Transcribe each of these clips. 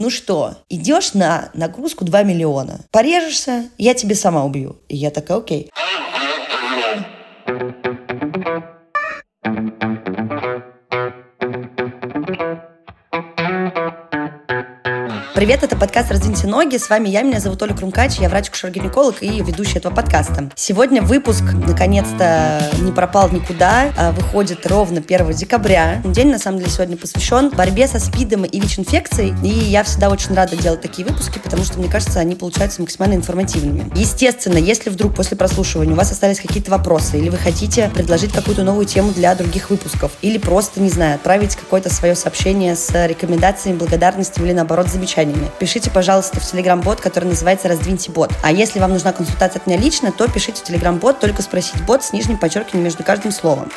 ну что, идешь на нагрузку 2 миллиона, порежешься, я тебе сама убью. И я такая, окей. Привет, это подкаст «Раздвиньте ноги». С вами я, меня зовут Оля Крумкач, я врач-кушер-гинеколог и ведущая этого подкаста. Сегодня выпуск, наконец-то, не пропал никуда, а выходит ровно 1 декабря. День, на самом деле, сегодня посвящен борьбе со СПИДом и ВИЧ-инфекцией. И я всегда очень рада делать такие выпуски, потому что, мне кажется, они получаются максимально информативными. Естественно, если вдруг после прослушивания у вас остались какие-то вопросы, или вы хотите предложить какую-то новую тему для других выпусков, или просто, не знаю, отправить какое-то свое сообщение с рекомендациями, благодарностью или, наоборот, замечаниями, замечаниями, пишите, пожалуйста, в Телеграм-бот, который называется «Раздвиньте бот». А если вам нужна консультация от меня лично, то пишите в Телеграм-бот, только спросить бот с нижним подчеркиванием между каждым словом.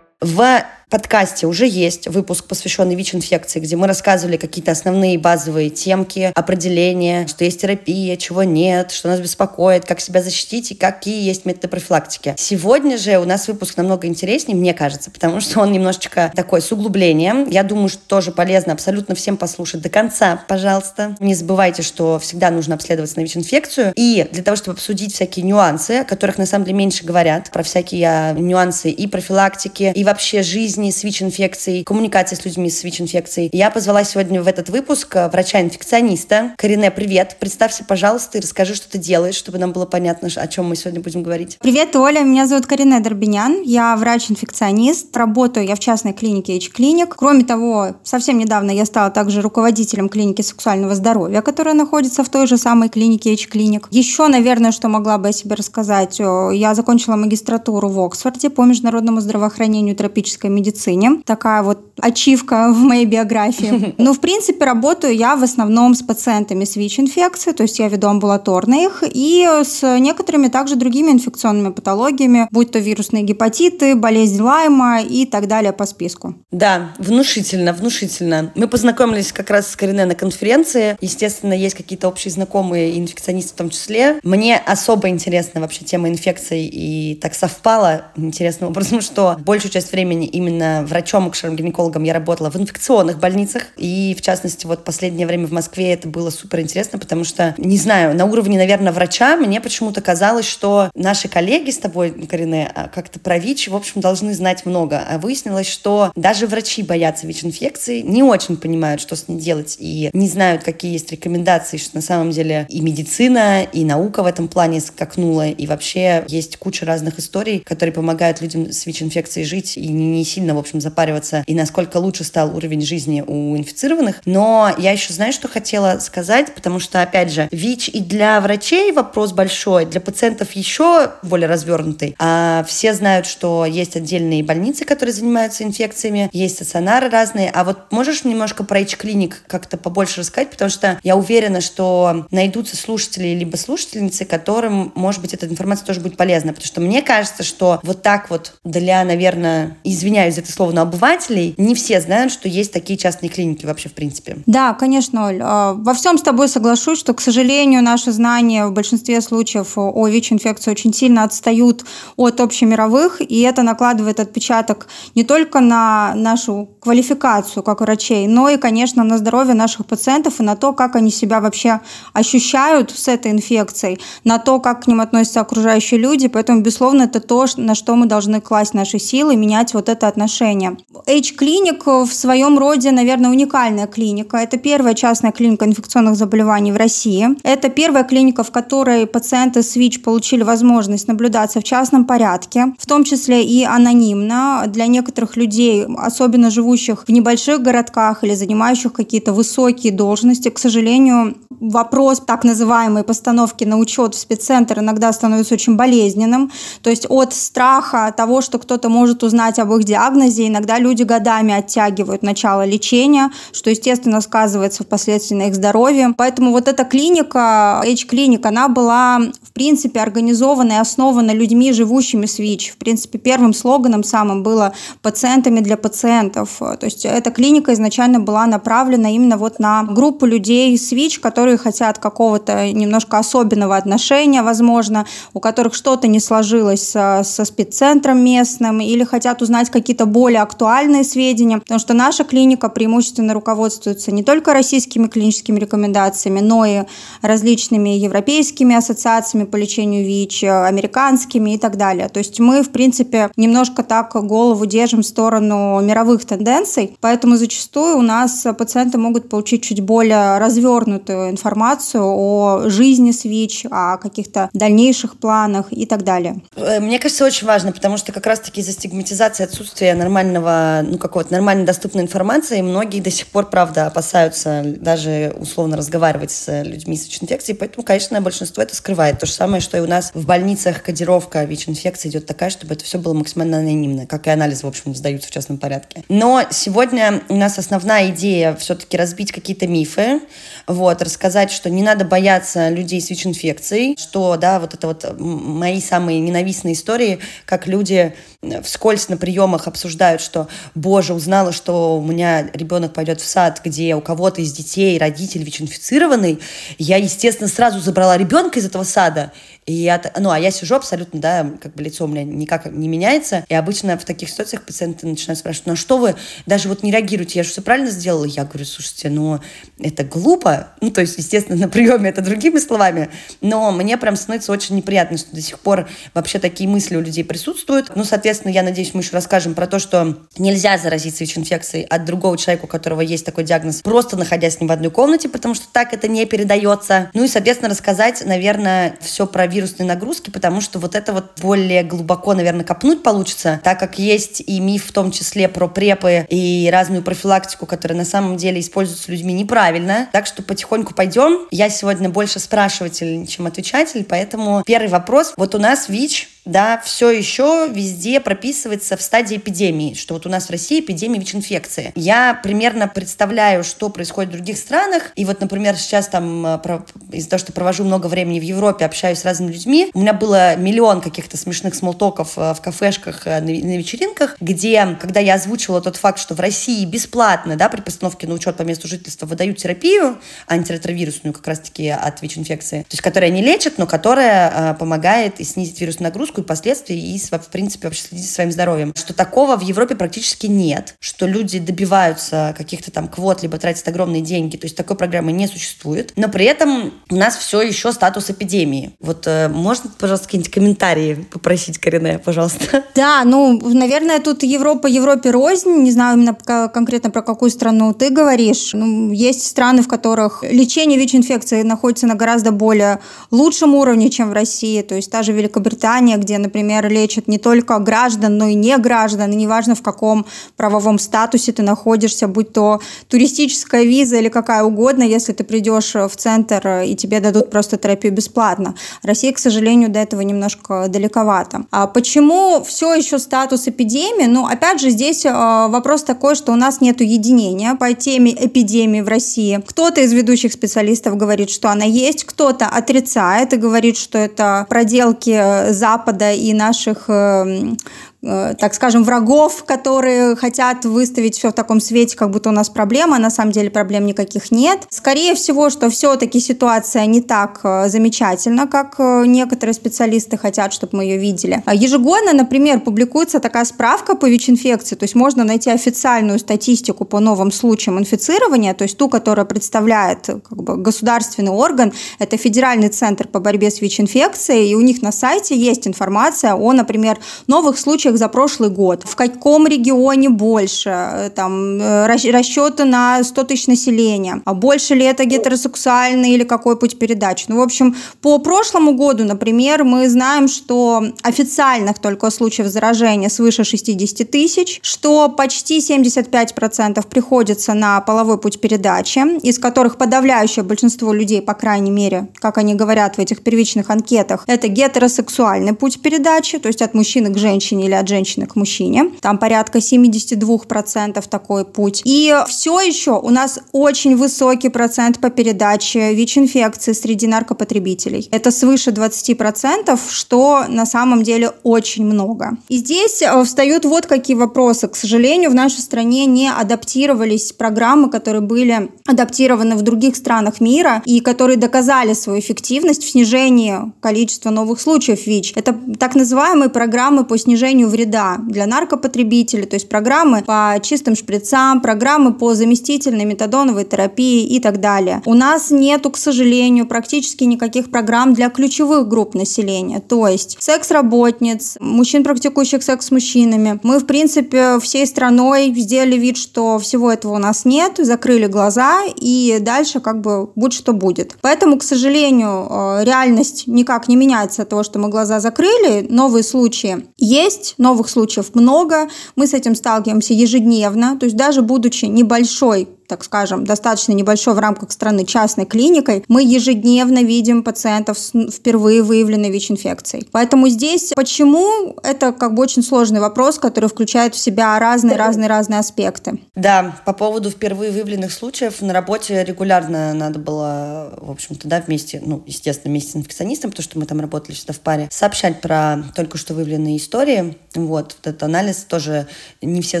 В подкасте уже есть выпуск, посвященный ВИЧ-инфекции, где мы рассказывали какие-то основные базовые темки, определения, что есть терапия, чего нет, что нас беспокоит, как себя защитить и какие есть методы профилактики. Сегодня же у нас выпуск намного интереснее, мне кажется, потому что он немножечко такой с углублением. Я думаю, что тоже полезно абсолютно всем послушать до конца, пожалуйста. Не забывайте, что всегда нужно обследоваться на ВИЧ-инфекцию. И для того, чтобы обсудить всякие нюансы, о которых на самом деле меньше говорят, про всякие нюансы и профилактики, и вообще жизни жизни с ВИЧ-инфекцией, коммуникации с людьми с ВИЧ-инфекцией. Я позвала сегодня в этот выпуск э, врача-инфекциониста. Карине, привет. Представься, пожалуйста, и расскажи, что ты делаешь, чтобы нам было понятно, о чем мы сегодня будем говорить. Привет, Оля. Меня зовут Карине Дорбинян. Я врач-инфекционист. Работаю я в частной клинике H-клиник. Кроме того, совсем недавно я стала также руководителем клиники сексуального здоровья, которая находится в той же самой клинике H-клиник. Еще, наверное, что могла бы я себе рассказать. Я закончила магистратуру в Оксфорде по международному здравоохранению тропической медицине медицине. Такая вот ачивка в моей биографии. Но, в принципе, работаю я в основном с пациентами с ВИЧ-инфекцией, то есть я веду амбулаторно их, и с некоторыми также другими инфекционными патологиями, будь то вирусные гепатиты, болезнь Лайма и так далее по списку. Да, внушительно, внушительно. Мы познакомились как раз с Карине на конференции. Естественно, есть какие-то общие знакомые инфекционисты в том числе. Мне особо интересна вообще тема инфекций, и так совпало интересным образом, что большую часть времени именно именно врачом, акушером-гинекологом я работала в инфекционных больницах. И, в частности, вот последнее время в Москве это было супер интересно, потому что, не знаю, на уровне, наверное, врача мне почему-то казалось, что наши коллеги с тобой, Карине, а, как-то про ВИЧ, в общем, должны знать много. А выяснилось, что даже врачи боятся ВИЧ-инфекции, не очень понимают, что с ней делать, и не знают, какие есть рекомендации, что на самом деле и медицина, и наука в этом плане скакнула, и вообще есть куча разных историй, которые помогают людям с ВИЧ-инфекцией жить и не сильно сильно, в общем, запариваться и насколько лучше стал уровень жизни у инфицированных. Но я еще знаю, что хотела сказать, потому что, опять же, ВИЧ и для врачей вопрос большой, для пациентов еще более развернутый. А все знают, что есть отдельные больницы, которые занимаются инфекциями, есть стационары разные. А вот можешь немножко про H-клиник как-то побольше рассказать, потому что я уверена, что найдутся слушатели либо слушательницы, которым, может быть, эта информация тоже будет полезна, потому что мне кажется, что вот так вот для, наверное, извиняюсь это слово, но обывателей, не все знают, что есть такие частные клиники вообще в принципе. Да, конечно, Оль. А, во всем с тобой соглашусь, что, к сожалению, наши знания в большинстве случаев о ВИЧ-инфекции очень сильно отстают от общемировых, и это накладывает отпечаток не только на нашу квалификацию как врачей, но и, конечно, на здоровье наших пациентов и на то, как они себя вообще ощущают с этой инфекцией, на то, как к ним относятся окружающие люди. Поэтому, безусловно, это то, на что мы должны класть наши силы, менять вот это отношение отношения. H-клиник в своем роде, наверное, уникальная клиника. Это первая частная клиника инфекционных заболеваний в России. Это первая клиника, в которой пациенты с ВИЧ получили возможность наблюдаться в частном порядке, в том числе и анонимно. Для некоторых людей, особенно живущих в небольших городках или занимающих какие-то высокие должности, к сожалению, вопрос так называемой постановки на учет в спеццентр иногда становится очень болезненным. То есть от страха того, что кто-то может узнать об их диагнозе, иногда люди годами оттягивают начало лечения, что, естественно, сказывается впоследствии на их здоровье. Поэтому вот эта клиника, H-клиник, она была, в принципе, организована и основана людьми, живущими с ВИЧ. В принципе, первым слоганом самым было «пациентами для пациентов». То есть эта клиника изначально была направлена именно вот на группу людей с ВИЧ, которые хотят какого-то немножко особенного отношения, возможно, у которых что-то не сложилось со, со спеццентром местным или хотят узнать какие-то более актуальные сведения, потому что наша клиника преимущественно руководствуется не только российскими клиническими рекомендациями, но и различными европейскими ассоциациями по лечению ВИЧ, американскими и так далее. То есть мы, в принципе, немножко так голову держим в сторону мировых тенденций, поэтому зачастую у нас пациенты могут получить чуть более развернутую информацию о жизни с ВИЧ, о каких-то дальнейших планах и так далее. Э, мне кажется, очень важно, потому что как раз-таки из-за стигматизации отсутствия нормального, ну, какого-то нормально доступной информации, многие до сих пор, правда, опасаются даже условно разговаривать с людьми с ВИЧ-инфекцией, поэтому, конечно, большинство это скрывает. То же самое, что и у нас в больницах кодировка ВИЧ-инфекции идет такая, чтобы это все было максимально анонимно, как и анализы, в общем, сдаются в частном порядке. Но сегодня у нас основная идея все-таки разбить какие-то мифы, вот, рассказать, что не надо бояться людей с ВИЧ-инфекцией, что, да, вот это вот мои самые ненавистные истории, как люди вскользь на приемах обсуждают, что, боже, узнала, что у меня ребенок пойдет в сад, где у кого-то из детей родитель ВИЧ-инфицированный, я, естественно, сразу забрала ребенка из этого сада, и я, ну, а я сижу абсолютно, да, как бы лицо у меня никак не меняется. И обычно в таких ситуациях пациенты начинают спрашивать, ну а что вы даже вот не реагируете, я же все правильно сделала? Я говорю, слушайте, ну это глупо. Ну, то есть, естественно, на приеме это другими словами. Но мне прям становится очень неприятно, что до сих пор вообще такие мысли у людей присутствуют. Ну, соответственно, я надеюсь, мы еще расскажем про то, что нельзя заразиться ВИЧ-инфекцией от другого человека, у которого есть такой диагноз, просто находясь с ним в одной комнате, потому что так это не передается. Ну и, соответственно, рассказать, наверное, все про вирусные нагрузки, потому что вот это вот более глубоко, наверное, копнуть получится, так как есть и миф в том числе про препы и разную профилактику, которая на самом деле используется людьми неправильно. Так что потихоньку пойдем. Я сегодня больше спрашиватель, чем отвечатель, поэтому первый вопрос. Вот у нас ВИЧ да, все еще везде прописывается в стадии эпидемии, что вот у нас в России эпидемия ВИЧ-инфекции. Я примерно представляю, что происходит в других странах, и вот, например, сейчас там э, из-за того, что провожу много времени в Европе, общаюсь с разными людьми, у меня было миллион каких-то смешных смолтоков э, в кафешках, э, на, вечеринках, где, когда я озвучивала тот факт, что в России бесплатно, да, при постановке на учет по месту жительства выдают терапию антиретровирусную как раз-таки от ВИЧ-инфекции, то есть которая не лечит, но которая помогает и снизить вирусную нагрузку, и последствий и, в принципе, вообще следить за своим здоровьем. Что такого в Европе практически нет, что люди добиваются каких-то там квот, либо тратят огромные деньги, то есть такой программы не существует. Но при этом у нас все еще статус эпидемии. Вот э, можно, пожалуйста, какие-нибудь комментарии попросить, Карине, пожалуйста? Да, ну, наверное, тут Европа Европе рознь. Не знаю именно конкретно про какую страну ты говоришь. Ну, есть страны, в которых лечение ВИЧ-инфекции находится на гораздо более лучшем уровне, чем в России. То есть та же Великобритания, где, например, лечат не только граждан, но и не граждан, и неважно в каком правовом статусе ты находишься, будь то туристическая виза или какая угодно, если ты придешь в центр и тебе дадут просто терапию бесплатно. Россия, к сожалению, до этого немножко далековато. А почему все еще статус эпидемии? Ну, опять же, здесь э, вопрос такой, что у нас нет единения по теме эпидемии в России. Кто-то из ведущих специалистов говорит, что она есть, кто-то отрицает и говорит, что это проделки Запада Запада и наших эм, так скажем, врагов, которые хотят выставить все в таком свете, как будто у нас проблема, а на самом деле проблем никаких нет. Скорее всего, что все-таки ситуация не так э, замечательна, как э, некоторые специалисты хотят, чтобы мы ее видели. А ежегодно, например, публикуется такая справка по ВИЧ-инфекции, то есть можно найти официальную статистику по новым случаям инфицирования, то есть ту, которая представляет как бы, государственный орган, это Федеральный центр по борьбе с ВИЧ-инфекцией, и у них на сайте есть информация о, например, новых случаях случаях за прошлый год, в каком регионе больше, э, там, э, расчеты на 100 тысяч населения, а больше ли это гетеросексуальный или какой путь передачи. Ну, в общем, по прошлому году, например, мы знаем, что официальных только случаев заражения свыше 60 тысяч, что почти 75% приходится на половой путь передачи, из которых подавляющее большинство людей, по крайней мере, как они говорят в этих первичных анкетах, это гетеросексуальный путь передачи, то есть от мужчины к женщине или от женщины к мужчине. Там порядка 72% такой путь. И все еще у нас очень высокий процент по передаче ВИЧ-инфекции среди наркопотребителей. Это свыше 20%, что на самом деле очень много. И здесь э, встают вот какие вопросы. К сожалению, в нашей стране не адаптировались программы, которые были адаптированы в других странах мира и которые доказали свою эффективность в снижении количества новых случаев ВИЧ. Это так называемые программы по снижению вреда для наркопотребителей, то есть программы по чистым шприцам, программы по заместительной метадоновой терапии и так далее. У нас нету, к сожалению, практически никаких программ для ключевых групп населения, то есть секс-работниц, мужчин, практикующих секс с мужчинами. Мы, в принципе, всей страной сделали вид, что всего этого у нас нет, закрыли глаза, и дальше как бы будь что будет. Поэтому, к сожалению, э, реальность никак не меняется от того, что мы глаза закрыли. Новые случаи есть, новых случаев много. Мы с этим сталкиваемся ежедневно. То есть даже будучи небольшой так скажем, достаточно небольшой в рамках страны частной клиникой, мы ежедневно видим пациентов с впервые выявленной ВИЧ-инфекцией. Поэтому здесь почему это как бы очень сложный вопрос, который включает в себя разные-разные-разные аспекты. Да, по поводу впервые выявленных случаев на работе регулярно надо было, в общем-то, да, вместе, ну, естественно, вместе с инфекционистом, потому что мы там работали всегда в паре, сообщать про только что выявленные истории. Вот, вот этот анализ тоже не все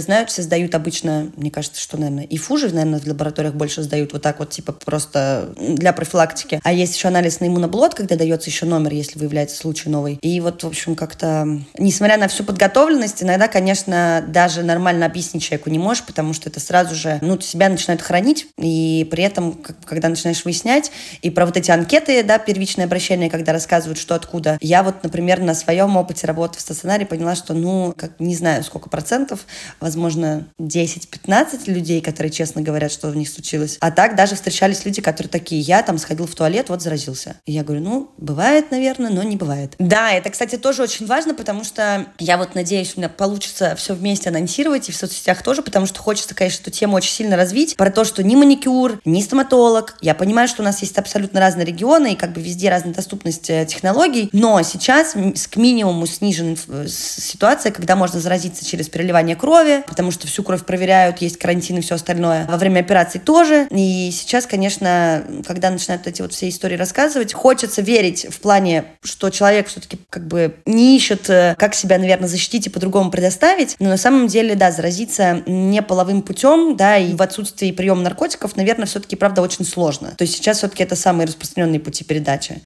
знают, все сдают обычно, мне кажется, что, наверное, и фуже, наверное, в лабораториях больше сдают вот так вот, типа просто для профилактики. А есть еще анализ на иммуноблот, когда дается еще номер, если выявляется случай новый. И вот, в общем, как-то, несмотря на всю подготовленность, иногда, конечно, даже нормально объяснить человеку не можешь, потому что это сразу же, ну, себя начинают хранить, и при этом, когда начинаешь выяснять, и про вот эти анкеты, да, первичное обращение, когда рассказывают, что откуда. Я вот, например, на своем опыте работы в стационаре поняла, что, ну, как не знаю, сколько процентов, возможно, 10-15 людей, которые честно говорят, говорят, что в них случилось. А так даже встречались люди, которые такие, я там сходил в туалет, вот заразился. И я говорю, ну, бывает, наверное, но не бывает. Да, это, кстати, тоже очень важно, потому что я вот надеюсь, у меня получится все вместе анонсировать и в соцсетях тоже, потому что хочется, конечно, эту тему очень сильно развить, про то, что ни маникюр, ни стоматолог. Я понимаю, что у нас есть абсолютно разные регионы и как бы везде разная доступность э, технологий, но сейчас к минимуму снижена э, ситуация, когда можно заразиться через переливание крови, потому что всю кровь проверяют, есть карантин и все остальное. Во время время операций тоже. И сейчас, конечно, когда начинают эти вот все истории рассказывать, хочется верить в плане, что человек все-таки как бы не ищет, э, как себя, наверное, защитить и по-другому предоставить. Но на самом деле, да, заразиться не половым путем, да, и в отсутствии приема наркотиков, наверное, все-таки, правда, очень сложно. То есть сейчас все-таки это самые распространенные пути передачи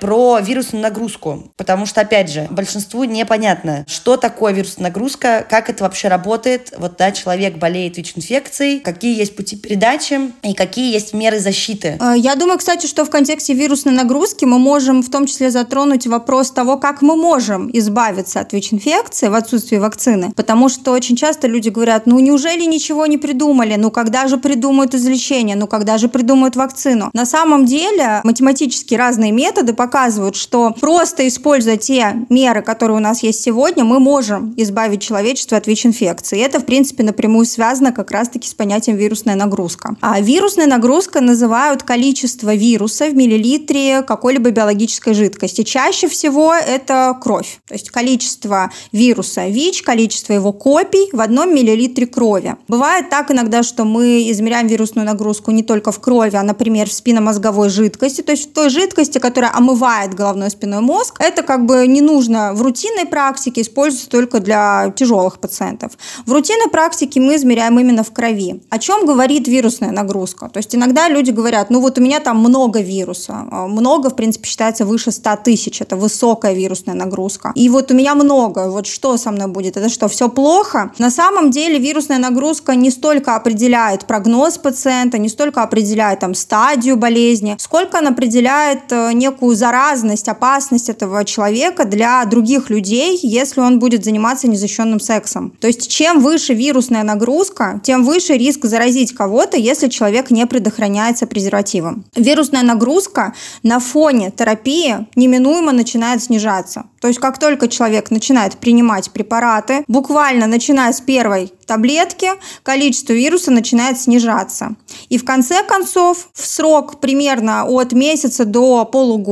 про вирусную нагрузку, потому что, опять же, большинству непонятно, что такое вирусная нагрузка, как это вообще работает. Вот, да, человек болеет ВИЧ-инфекцией, какие есть пути передачи и какие есть меры защиты. А, я думаю, кстати, что в контексте вирусной нагрузки мы можем в том числе затронуть вопрос того, как мы можем избавиться от ВИЧ-инфекции в отсутствии вакцины, потому что очень часто люди говорят, ну неужели ничего не придумали, ну когда же придумают излечение, ну когда же придумают вакцину. На самом деле математически разные методы показывают, что просто используя те меры, которые у нас есть сегодня, мы можем избавить человечество от ВИЧ-инфекции. Это, в принципе, напрямую связано как раз-таки с понятием вирусная нагрузка. А вирусная нагрузка называют количество вируса в миллилитре какой-либо биологической жидкости. Чаще всего это кровь. То есть количество вируса ВИЧ, количество его копий в одном миллилитре крови. Бывает так иногда, что мы измеряем вирусную нагрузку не только в крови, а, например, в спинномозговой жидкости, то есть в той жидкости, которая омывает головной спиной мозг. Это как бы не нужно в рутинной практике, используется только для тяжелых пациентов. В рутинной практике мы измеряем именно в крови. О чем говорит вирусная нагрузка? То есть иногда люди говорят, ну вот у меня там много вируса. А, много, в принципе, считается выше 100 тысяч. Это высокая вирусная нагрузка. И вот у меня много. Вот что со мной будет? Это что, все плохо? На самом деле вирусная нагрузка не столько определяет прогноз пациента, не столько определяет там стадию болезни, сколько она определяет э, некую заразность, опасность этого человека для других людей, если он будет заниматься незащищенным сексом. То есть чем выше вирусная нагрузка, тем выше риск заразить кого-то, если человек не предохраняется презервативом. Вирусная нагрузка на фоне терапии неминуемо начинает снижаться. То есть как только человек начинает принимать препараты, буквально начиная с первой таблетки, количество вируса начинает снижаться. И в конце концов, в срок примерно от месяца до полугода,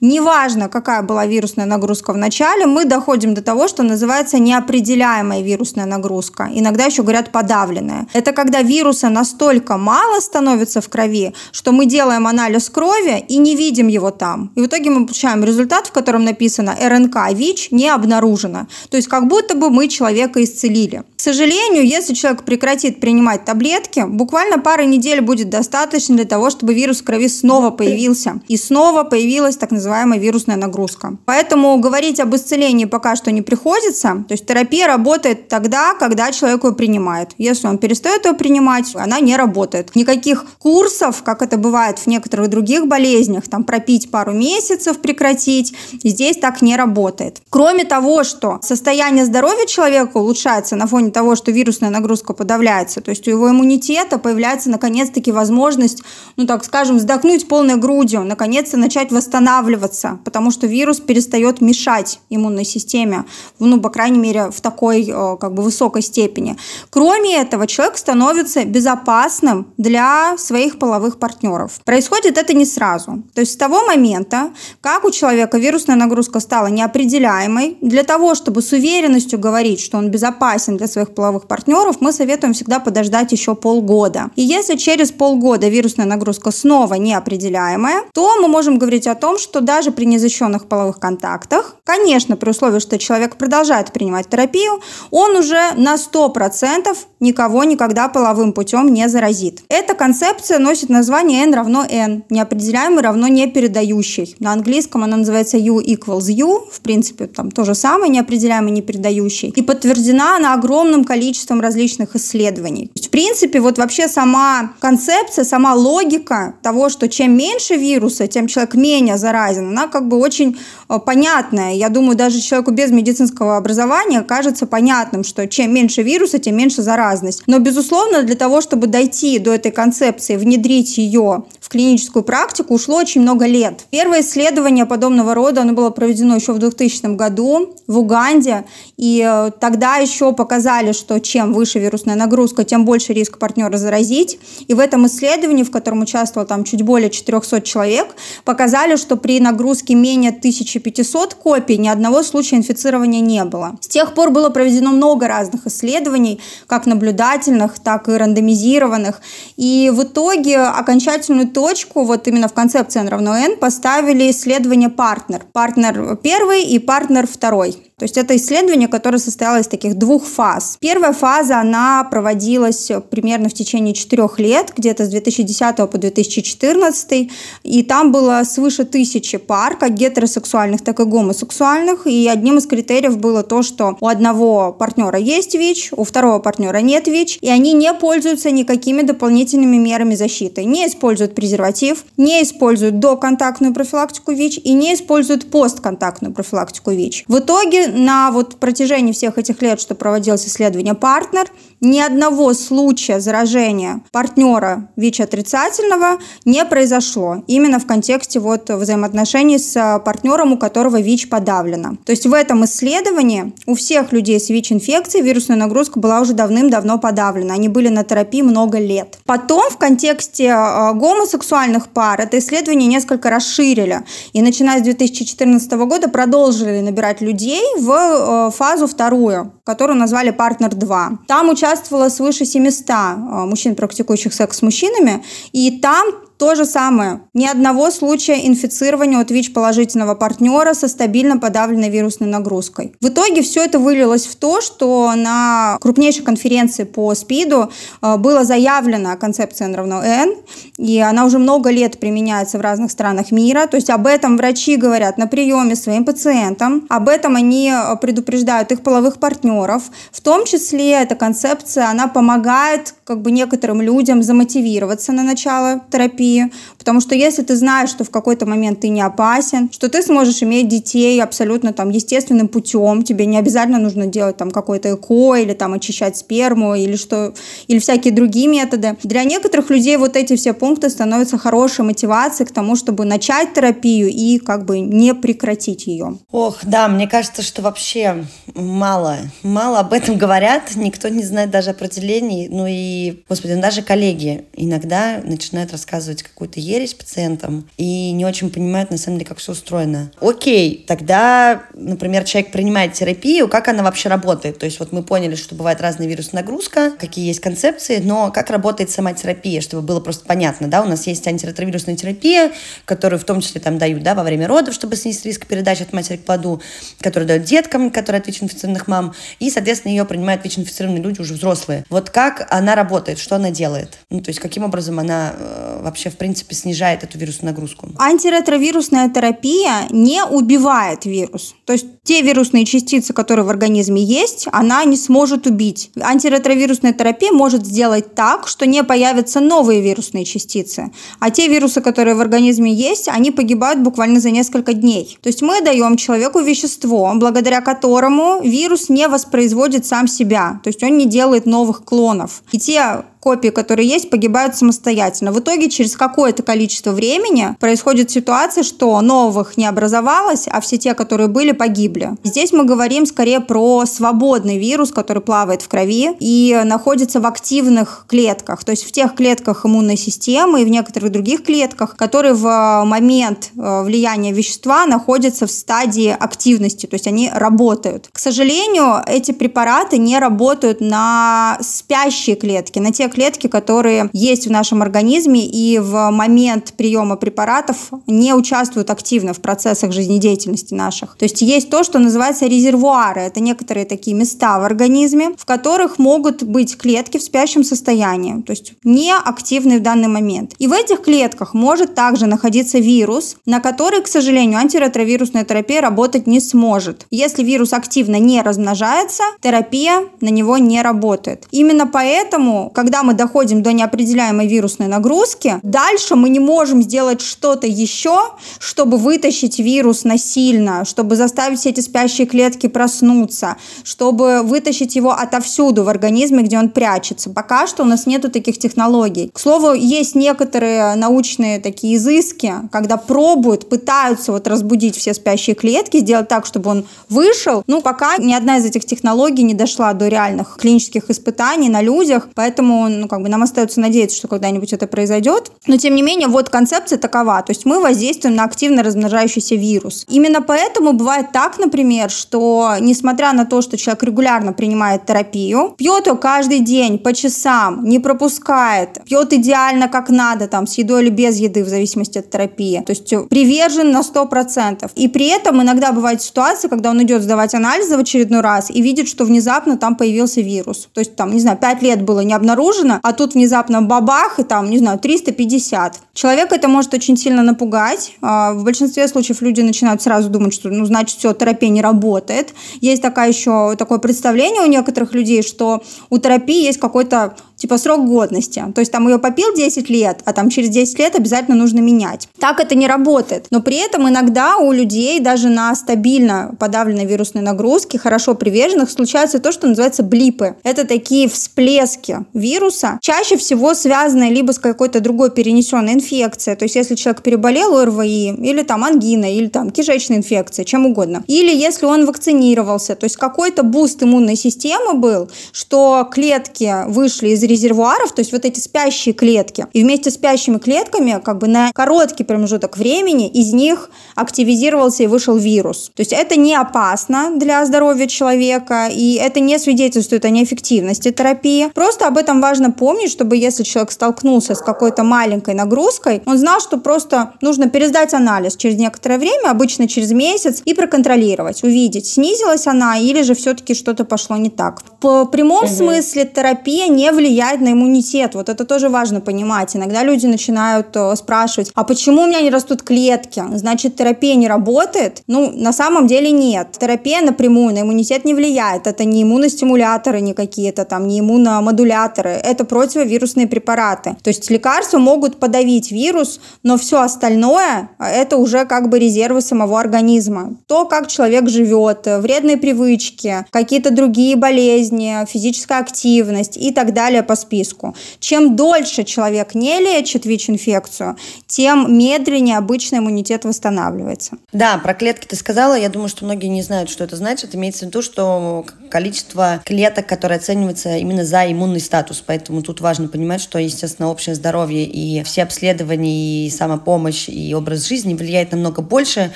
неважно, какая была вирусная нагрузка в начале, мы доходим до того, что называется неопределяемая вирусная нагрузка. Иногда еще говорят подавленная. Это когда вируса настолько мало становится в крови, что мы делаем анализ крови и не видим его там. И в итоге мы получаем результат, в котором написано РНК ВИЧ не обнаружено. То есть как будто бы мы человека исцелили. К сожалению, если человек прекратит принимать таблетки, буквально пары недель будет достаточно для того, чтобы вирус в крови снова появился. И снова появилась так называемая вирусная нагрузка. Поэтому говорить об исцелении пока что не приходится. То есть терапия работает тогда, когда человек ее принимает. Если он перестает ее принимать, она не работает. Никаких курсов, как это бывает в некоторых других болезнях, там пропить пару месяцев, прекратить, здесь так не работает. Кроме того, что состояние здоровья человека улучшается на фоне того, что вирусная нагрузка подавляется. То есть у его иммунитета появляется наконец-таки возможность, ну так скажем, вздохнуть полной грудью, наконец-то начать восстанавливаться, потому что вирус перестает мешать иммунной системе, ну, по крайней мере, в такой э, как бы высокой степени. Кроме этого, человек становится безопасным для своих половых партнеров. Происходит это не сразу. То есть с того момента, как у человека вирусная нагрузка стала неопределяемой, для того, чтобы с уверенностью говорить, что он безопасен для своих половых партнеров, мы советуем всегда подождать еще полгода. И если через полгода вирусная нагрузка снова неопределяемая, то мы можем говорить о том, что даже при незащищенных половых контактах, конечно, при условии, что человек продолжает принимать терапию, он уже на 100% никого никогда половым путем не заразит. Эта концепция носит название n равно n, неопределяемый равно непередающий. На английском она называется u equals u, в принципе, там то же самое, неопределяемый, непередающий. И подтверждена она огромным количеством различных исследований. В принципе, вот вообще сама концепция, сама логика того, что чем меньше вируса, тем человек менее заразен, она как бы очень э, понятная. Я думаю, даже человеку без медицинского образования кажется понятным, что чем меньше вируса, тем меньше заразность. Но, безусловно, для того, чтобы дойти до этой концепции, внедрить ее в клиническую практику, ушло очень много лет. Первое исследование подобного рода оно было проведено еще в 2000 году в Уганде, и э, тогда еще показали, что чем выше вирусная нагрузка, тем больше риск партнера заразить. И в этом исследовании, в котором участвовало там чуть более 400 человек, показали, что при нагрузке менее 1500 копий ни одного случая инфицирования не было. С тех пор было проведено много разных исследований, как наблюдательных, так и рандомизированных. И в итоге окончательную точку вот именно в концепции n равно n поставили исследование партнер. Партнер первый и партнер второй. То есть это исследование, которое состояло из таких двух фаз. Первая фаза, она проводилась примерно в течение четырех лет, где-то с 2010 по 2014, и там было свыше тысячи пар, как гетеросексуальных, так и гомосексуальных, и одним из критериев было то, что у одного партнера есть ВИЧ, у второго партнера нет ВИЧ, и они не пользуются никакими дополнительными мерами защиты, не используют презерватив, не используют доконтактную профилактику ВИЧ и не используют постконтактную профилактику ВИЧ. В итоге на вот протяжении всех этих лет, что проводилось исследование партнер, ни одного случая заражения партнера ВИЧ-отрицательного не произошло. Именно в контексте вот взаимоотношений с партнером, у которого ВИЧ подавлено. То есть в этом исследовании у всех людей с ВИЧ-инфекцией вирусная нагрузка была уже давным-давно подавлена. Они были на терапии много лет. Потом в контексте э, гомосексуальных пар это исследование несколько расширили. И начиная с 2014 года продолжили набирать людей в э, фазу вторую, которую назвали «Партнер 2». Там участвовало свыше 700 э, мужчин, практикующих секс с мужчинами, и там то же самое. Ни одного случая инфицирования от ВИЧ-положительного партнера со стабильно подавленной вирусной нагрузкой. В итоге все это вылилось в то, что на крупнейшей конференции по СПИДу э, было заявлено концепция N равно N, и она уже много лет применяется в разных странах мира. То есть об этом врачи говорят на приеме своим пациентам, об этом они э, предупреждают их половых партнеров. В том числе эта концепция, она помогает как бы некоторым людям замотивироваться на начало терапии, потому что если ты знаешь, что в какой-то момент ты не опасен, что ты сможешь иметь детей абсолютно там естественным путем, тебе не обязательно нужно делать там какой-то ЭКО или там очищать сперму или что, или всякие другие методы. Для некоторых людей вот эти все пункты становятся хорошей мотивацией к тому, чтобы начать терапию и как бы не прекратить ее. Ох, да, мне кажется, что вообще мало, мало об этом говорят, никто не знает даже определений, ну и, господи, ну даже коллеги иногда начинают рассказывать какую-то ересь пациентам и не очень понимают, на самом деле, как все устроено. Окей, тогда, например, человек принимает терапию, как она вообще работает? То есть вот мы поняли, что бывает разная вирусная нагрузка, какие есть концепции, но как работает сама терапия, чтобы было просто понятно, да, у нас есть антиретровирусная терапия, которую в том числе там дают, да, во время родов, чтобы снизить риск передачи от матери к плоду, которую дают деткам, которые от ВИЧ-инфицированных мам, и, соответственно, ее принимают ВИЧ-инфицированные люди уже взрослые. Вот как она работает, что она делает? Ну, то есть каким образом она э, вообще, в принципе, снижает эту вирусную нагрузку? Антиретровирусная терапия не убивает вирус. То есть те вирусные частицы, которые в организме есть, она не сможет убить. Антиретровирусная терапия может сделать так, что не появятся новые вирусные частицы. А те вирусы, которые в организме есть, они погибают буквально за несколько дней. То есть мы даем человеку вещество, благодаря которому вирус не воспроизводит сам себя. То есть он не делает новых клонов. И те копии, которые есть, погибают самостоятельно. В итоге через какое-то количество времени происходит ситуация, что новых не образовалось, а все те, которые были, погибли. Здесь мы говорим скорее про свободный вирус, который плавает в крови и находится в активных клетках, то есть в тех клетках иммунной системы и в некоторых других клетках, которые в момент э, влияния вещества находятся в стадии активности, то есть они работают. К сожалению, эти препараты не работают на спящие клетки, на те клетки, которые есть в нашем организме и в момент приема препаратов не участвуют активно в процессах жизнедеятельности наших. То есть есть то, что называется резервуары. Это некоторые такие места в организме, в которых могут быть клетки в спящем состоянии, то есть не активные в данный момент. И в этих клетках может также находиться вирус, на который, к сожалению, антиретровирусная терапия работать не сможет. Если вирус активно не размножается, терапия на него не работает. Именно поэтому, когда мы доходим до неопределяемой вирусной нагрузки, дальше мы не можем сделать что-то еще, чтобы вытащить вирус насильно, чтобы заставить все эти спящие клетки проснуться, чтобы вытащить его отовсюду в организме, где он прячется. Пока что у нас нету таких технологий. К слову, есть некоторые научные такие изыски, когда пробуют, пытаются вот разбудить все спящие клетки, сделать так, чтобы он вышел. Ну, пока ни одна из этих технологий не дошла до реальных клинических испытаний на людях, поэтому ну, как бы нам остается надеяться, что когда-нибудь это произойдет. Но, тем не менее, вот концепция такова. То есть мы воздействуем на активно размножающийся вирус. Именно поэтому бывает так, например, что несмотря на то, что человек регулярно принимает терапию, пьет ее каждый день по часам, не пропускает, пьет идеально как надо, там, с едой или без еды, в зависимости от терапии. То есть привержен на 100%. И при этом иногда бывает ситуация, когда он идет сдавать анализы в очередной раз и видит, что внезапно там появился вирус. То есть там, не знаю, 5 лет было не обнаружено, нужно, а тут внезапно бабах, и там, не знаю, 350. Человек это может очень сильно напугать. А, в большинстве случаев люди начинают сразу думать, что, ну, значит, все, терапия не работает. Есть такая еще, такое представление у некоторых людей, что у терапии есть какой-то типа срок годности. То есть там ее попил 10 лет, а там через 10 лет обязательно нужно менять. Так это не работает. Но при этом иногда у людей даже на стабильно подавленной вирусной нагрузке, хорошо приверженных, случается то, что называется блипы. Это такие всплески вируса, чаще всего связанные либо с какой-то другой перенесенной инфекцией. То есть если человек переболел ОРВИ, или там ангина, или там кишечная инфекция, чем угодно. Или если он вакцинировался, то есть какой-то boost иммунной системы был, что клетки вышли из резервуаров, то есть вот эти спящие клетки. И вместе с спящими клетками как бы на короткий промежуток времени из них активизировался и вышел вирус. То есть это не опасно для здоровья человека, и это не свидетельствует о неэффективности терапии. Просто об этом важно помнить, чтобы если человек столкнулся с какой-то маленькой нагрузкой, он знал, что просто нужно пересдать анализ через некоторое время, обычно через месяц, и проконтролировать, увидеть, снизилась она или же все-таки что-то пошло не так. В прямом угу. смысле терапия не влияет влияет на иммунитет. Вот это тоже важно понимать. Иногда люди начинают э, спрашивать, а почему у меня не растут клетки? Значит, терапия не работает? Ну, на самом деле нет. Терапия напрямую на иммунитет не влияет. Это не иммуностимуляторы не какие-то там, не иммуномодуляторы. Это противовирусные препараты. То есть лекарства могут подавить вирус, но все остальное – это уже как бы резервы самого организма. То, как человек живет, вредные привычки, какие-то другие болезни, физическая активность и так далее по списку. Чем дольше человек не лечит ВИЧ-инфекцию, тем медленнее обычно иммунитет восстанавливается. Да, про клетки ты сказала. Я думаю, что многие не знают, что это значит. Имеется в виду, что количество клеток, которые оцениваются именно за иммунный статус. Поэтому тут важно понимать, что, естественно, общее здоровье и все обследования, и самопомощь, и образ жизни влияет намного больше.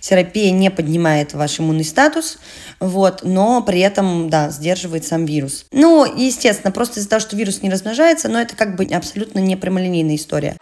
Терапия не поднимает ваш иммунный статус, вот, но при этом, да, сдерживает сам вирус. Ну, естественно, просто из-за того, что вирус не размножается, но это как бы абсолютно не прямолинейная история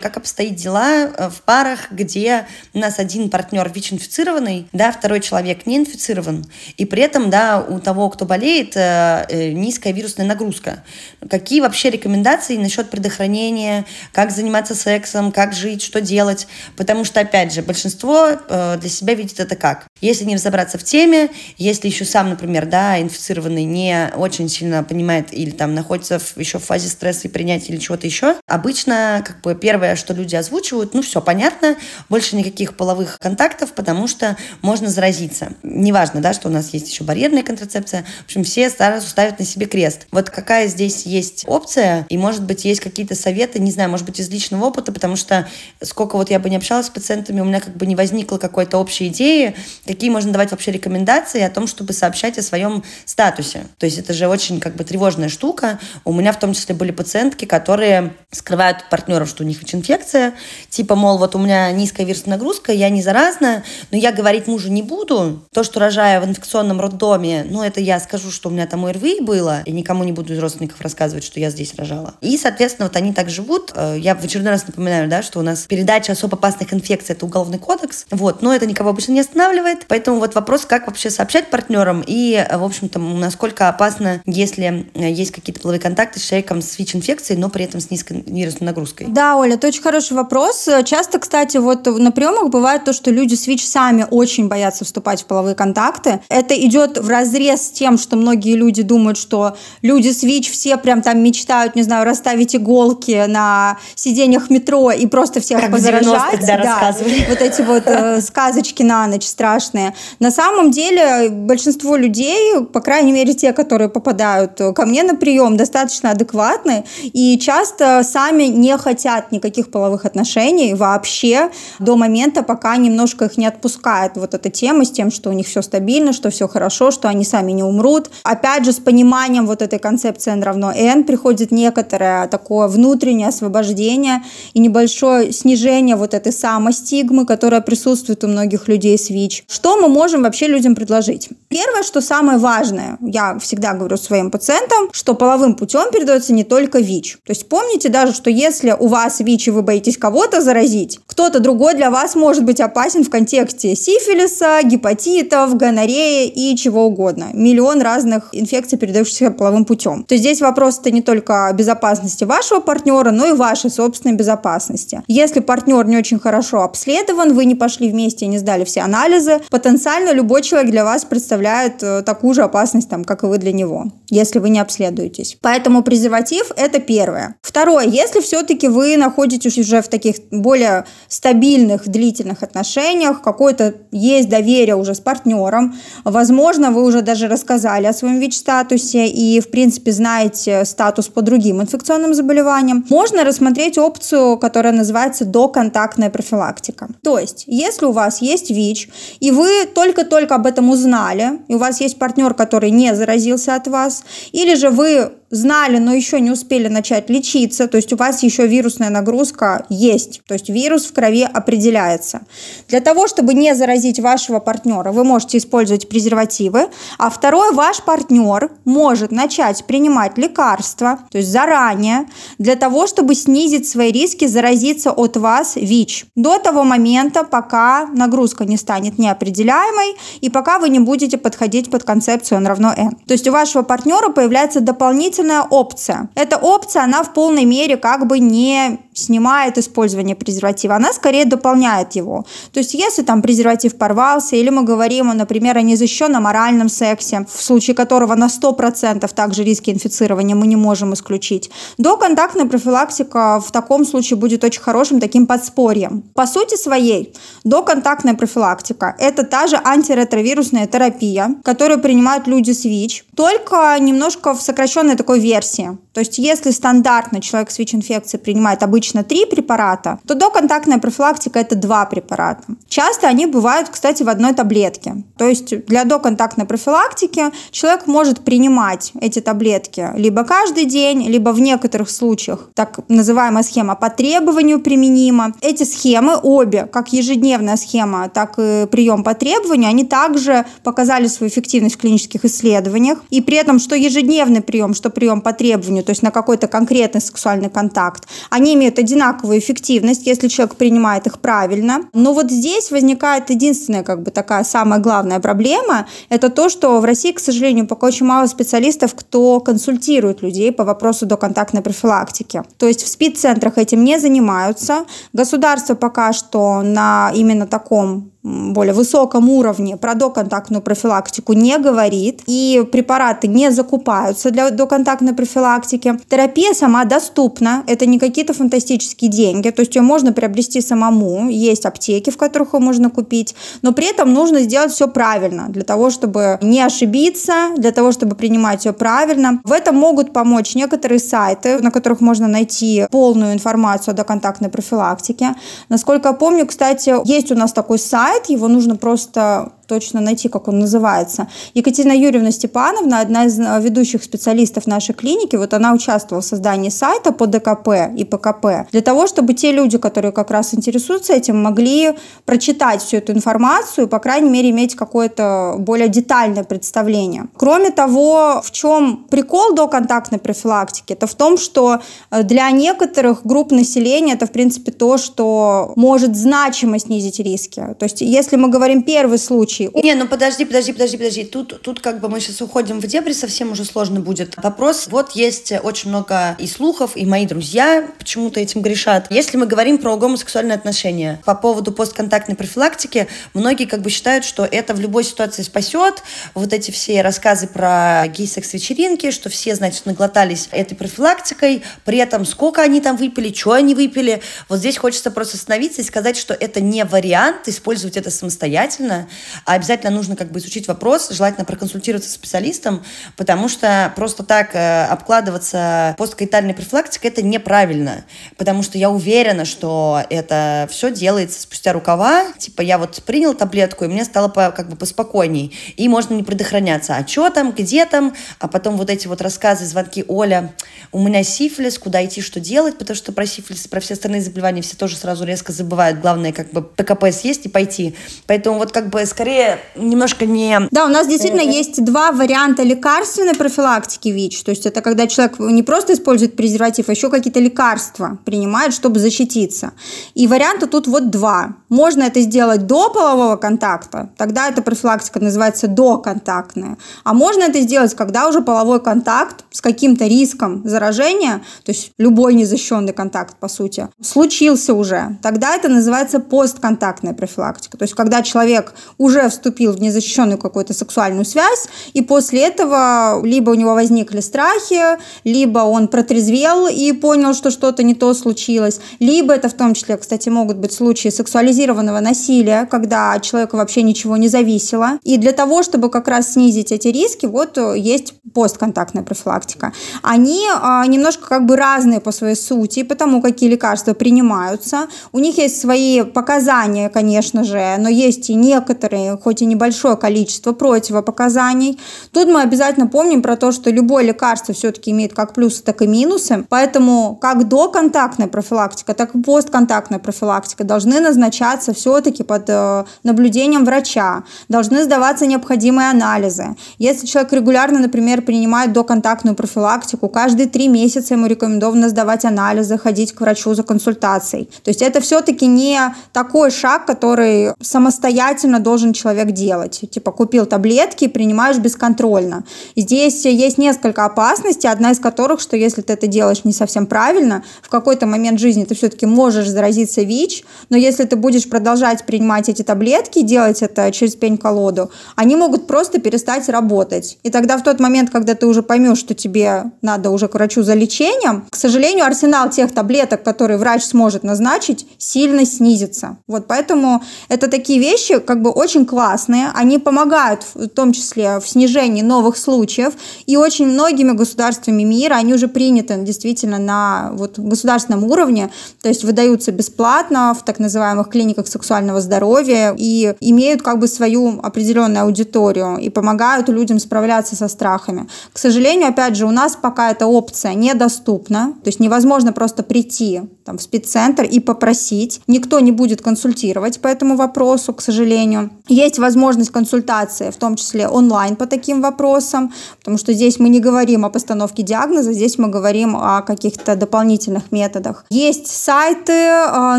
как обстоит дела э, в парах, где у нас один партнер ВИЧ-инфицированный, да, второй человек не инфицирован, и при этом, да, у того, кто болеет, э, э, низкая вирусная нагрузка. Какие вообще рекомендации насчет предохранения, как заниматься сексом, как жить, что делать? Потому что, опять же, большинство для себя видит это как? Если не разобраться в теме, если еще сам, например, да, инфицированный не очень сильно понимает или там находится в, еще в фазе стресса и принятия или чего-то еще, обычно как бы первое, что люди озвучивают, ну все понятно, больше никаких половых контактов, потому что можно заразиться. Неважно, да, что у нас есть еще барьерная контрацепция. В общем, все сразу ставят на себе крест. Вот какая здесь есть опция, и может быть есть какие-то советы, не знаю, может быть из личного опыта, потому что сколько вот я бы не общалась с пациентами, у меня как бы не возникло какой-то общей идеи, какие можно давать вообще рекомендации о том, чтобы сообщать о своем статусе. То есть это же очень как бы тревожная штука. У меня в том числе были пациентки, которые скрывают партнеров, что у них ВИЧ-инфекция, типа, мол, вот у меня низкая вирусная нагрузка, я не заразна, но я говорить мужу не буду. То, что рожаю в инфекционном роддоме, ну, это я скажу, что у меня там ОРВИ было, и никому не буду из родственников рассказывать, что я здесь рожала. И, соответственно, вот они так живут. Э, я в очередной раз напоминаю, да, что у нас передача особо опасных инфекций – это уголовный кодекс, вот, но это никого обычно не останавливает, Поэтому вот вопрос, как вообще сообщать партнерам и, в общем-то, насколько опасно, если э, есть какие-то половые контакты с человеком с ВИЧ-инфекцией, но при этом с низкой вирусной нагрузкой. Да, Оля, это очень хороший вопрос. Часто, кстати, вот на приемах бывает то, что люди с ВИЧ сами очень боятся вступать в половые контакты. Это идет в разрез с тем, что многие люди думают, что люди с ВИЧ все прям там мечтают, не знаю, расставить иголки на сиденьях метро и просто всех как позаражать. Да, да, вот эти вот э, сказочки на ночь страшные страшные. На самом деле большинство людей, по крайней мере те, которые попадают ко мне на прием, достаточно адекватны и часто сами не хотят никаких половых отношений вообще до момента, пока немножко их не отпускает вот эта тема с тем, что у них все стабильно, что все хорошо, что они сами не умрут. Опять же, с пониманием вот этой концепции N равно N приходит некоторое такое внутреннее освобождение и небольшое снижение вот этой самостигмы, которая присутствует у многих людей с ВИЧ. Что мы можем вообще людям предложить? Первое, что самое важное, я всегда говорю своим пациентам, что половым путем передается не только ВИЧ. То есть помните даже, что если у вас ВИЧ и вы боитесь кого-то заразить, кто-то другой для вас может быть опасен в контексте сифилиса, гепатитов, гонореи и чего угодно. Миллион разных инфекций, передающихся половым путем. То есть здесь вопрос это не только безопасности вашего партнера, но и вашей собственной безопасности. Если партнер не очень хорошо обследован, вы не пошли вместе и не сдали все анализы, потенциально любой человек для вас представляет э, такую же опасность, там, как и вы для него, если вы не обследуетесь. Поэтому презерватив – это первое. Второе, если все-таки вы находитесь уже в таких более стабильных, длительных отношениях, какое-то есть доверие уже с партнером, возможно, вы уже даже рассказали о своем ВИЧ-статусе и, в принципе, знаете статус по другим инфекционным заболеваниям, можно рассмотреть опцию, которая называется доконтактная профилактика. То есть, если у вас есть ВИЧ, и вы только-только об этом узнали, и у вас есть партнер, который не заразился от вас, или же вы знали, но еще не успели начать лечиться, то есть у вас еще вирусная нагрузка есть, то есть вирус в крови определяется. Для того, чтобы не заразить вашего партнера, вы можете использовать презервативы, а второй, ваш партнер может начать принимать лекарства, то есть заранее, для того, чтобы снизить свои риски заразиться от вас ВИЧ до того момента, пока нагрузка не станет неопределяемой и пока вы не будете подходить под концепцию N равно N. То есть у вашего партнера появляется дополнительный дополнительная опция. Эта опция, она в полной мере как бы не снимает использование презерватива, она скорее дополняет его. То есть если там презерватив порвался, или мы говорим, например, о незащищенном оральном сексе, в случае которого на 100% также риски инфицирования мы не можем исключить, доконтактная профилактика в таком случае будет очень хорошим таким подспорьем. По сути своей, доконтактная профилактика – это та же антиретровирусная терапия, которую принимают люди с ВИЧ, только немножко в сокращенной такой версии. То есть если стандартно человек с ВИЧ-инфекцией принимает обычно три препарата, то доконтактная профилактика – это два препарата. Часто они бывают, кстати, в одной таблетке. То есть для доконтактной профилактики человек может принимать эти таблетки либо каждый день, либо в некоторых случаях так называемая схема по требованию применима. Эти схемы обе, как ежедневная схема, так и прием по требованию, они также показали свою эффективность в клинических исследованиях. И при этом, что ежедневный прием, что прием по требованию, то есть на какой-то конкретный сексуальный контакт, они имеют одинаковую эффективность, если человек принимает их правильно. Но вот здесь возникает единственная, как бы такая самая главная проблема, это то, что в России, к сожалению, пока очень мало специалистов, кто консультирует людей по вопросу доконтактной профилактики. То есть в СПИД-центрах этим не занимаются. Государство пока что на именно таком более высоком уровне про доконтактную профилактику не говорит, и препараты не закупаются для доконтактной профилактики. Терапия сама доступна, это не какие-то фантастические деньги, то есть ее можно приобрести самому, есть аптеки, в которых ее можно купить, но при этом нужно сделать все правильно, для того, чтобы не ошибиться, для того, чтобы принимать ее правильно. В этом могут помочь некоторые сайты, на которых можно найти полную информацию о доконтактной профилактике. Насколько я помню, кстати, есть у нас такой сайт, сайт, его нужно просто точно найти, как он называется. Екатерина Юрьевна Степановна, одна из э, ведущих специалистов нашей клиники, вот она участвовала в создании сайта по ДКП и ПКП, для того, чтобы те люди, которые как раз интересуются этим, могли прочитать всю эту информацию, по крайней мере, иметь какое-то более детальное представление. Кроме того, в чем прикол до контактной профилактики? Это в том, что э, для некоторых групп населения это, в принципе, то, что может значимо снизить риски. То есть, если мы говорим первый случай, случае. Не, ну подожди, подожди, подожди, подожди. Тут, тут как бы мы сейчас уходим в дебри, совсем уже сложно будет. Вопрос, вот есть очень много и слухов, и мои друзья почему-то этим грешат. Если мы говорим про гомосексуальные отношения, по поводу постконтактной профилактики, многие как бы считают, что это в любой ситуации спасет. Вот эти все рассказы про гей-секс-вечеринки, что все, значит, наглотались этой профилактикой, при этом сколько они там выпили, что они выпили. Вот здесь хочется просто остановиться и сказать, что это не вариант использовать это самостоятельно, а обязательно нужно как бы изучить вопрос, желательно проконсультироваться с специалистом, потому что просто так э, обкладываться посткаитальной профилактикой это неправильно, потому что я уверена, что это все делается спустя рукава, типа я вот принял таблетку, и мне стало по, как бы поспокойней, и можно не предохраняться, а что там, где там, а потом вот эти вот рассказы, звонки, Оля, у меня сифилис, куда идти, что делать, потому что про сифилис, про все остальные заболевания все тоже сразу резко забывают, главное как бы ПКП съесть и пойти, поэтому вот как бы скорее немножко не... Да, у нас действительно mm-hmm. есть два варианта лекарственной профилактики ВИЧ. То есть это когда человек не просто использует презерватив, а еще какие-то лекарства принимает, чтобы защититься. И варианта тут вот два. Можно это сделать до полового контакта, тогда эта профилактика называется доконтактная. А можно это сделать, когда уже половой контакт с каким-то риском заражения, то есть любой незащищенный контакт, по сути, случился уже. Тогда это называется постконтактная профилактика. То есть когда человек уже вступил в незащищенную какую-то сексуальную связь, и после этого либо у него возникли страхи, либо он протрезвел и понял, что что-то не то случилось, либо это в том числе, кстати, могут быть случаи сексуализированного насилия, когда от человека вообще ничего не зависело. И для того, чтобы как раз снизить эти риски, вот есть постконтактная профилактика. Они а, немножко как бы разные по своей сути, потому какие лекарства принимаются. У них есть свои показания, конечно же, но есть и некоторые хоть и небольшое количество противопоказаний. Тут мы обязательно помним про то, что любое лекарство все-таки имеет как плюсы, так и минусы. Поэтому как доконтактная профилактика, так и постконтактная профилактика должны назначаться все-таки под э, наблюдением врача, должны сдаваться необходимые анализы. Если человек регулярно, например, принимает доконтактную профилактику, каждые три месяца ему рекомендовано сдавать анализы, ходить к врачу за консультацией. То есть это все-таки не такой шаг, который самостоятельно должен человек делать. Типа купил таблетки принимаешь бесконтрольно. Здесь есть несколько опасностей, одна из которых, что если ты это делаешь не совсем правильно, в какой-то момент жизни ты все-таки можешь заразиться ВИЧ, но если ты будешь продолжать принимать эти таблетки, делать это через пень-колоду, они могут просто перестать работать. И тогда в тот момент, когда ты уже поймешь, что тебе надо уже к врачу за лечением, к сожалению, арсенал тех таблеток, которые врач сможет назначить, сильно снизится. Вот поэтому это такие вещи как бы очень классные, они помогают в том числе в снижении новых случаев, и очень многими государствами мира они уже приняты действительно на вот государственном уровне, то есть выдаются бесплатно в так называемых клиниках сексуального здоровья и имеют как бы свою определенную аудиторию и помогают людям справляться со страхами. К сожалению, опять же, у нас пока эта опция недоступна, то есть невозможно просто прийти там, в спеццентр и попросить. Никто не будет консультировать по этому вопросу, к сожалению. Есть возможность консультации, в том числе онлайн по таким вопросам, потому что здесь мы не говорим о постановке диагноза, здесь мы говорим о каких-то дополнительных методах. Есть сайты, а,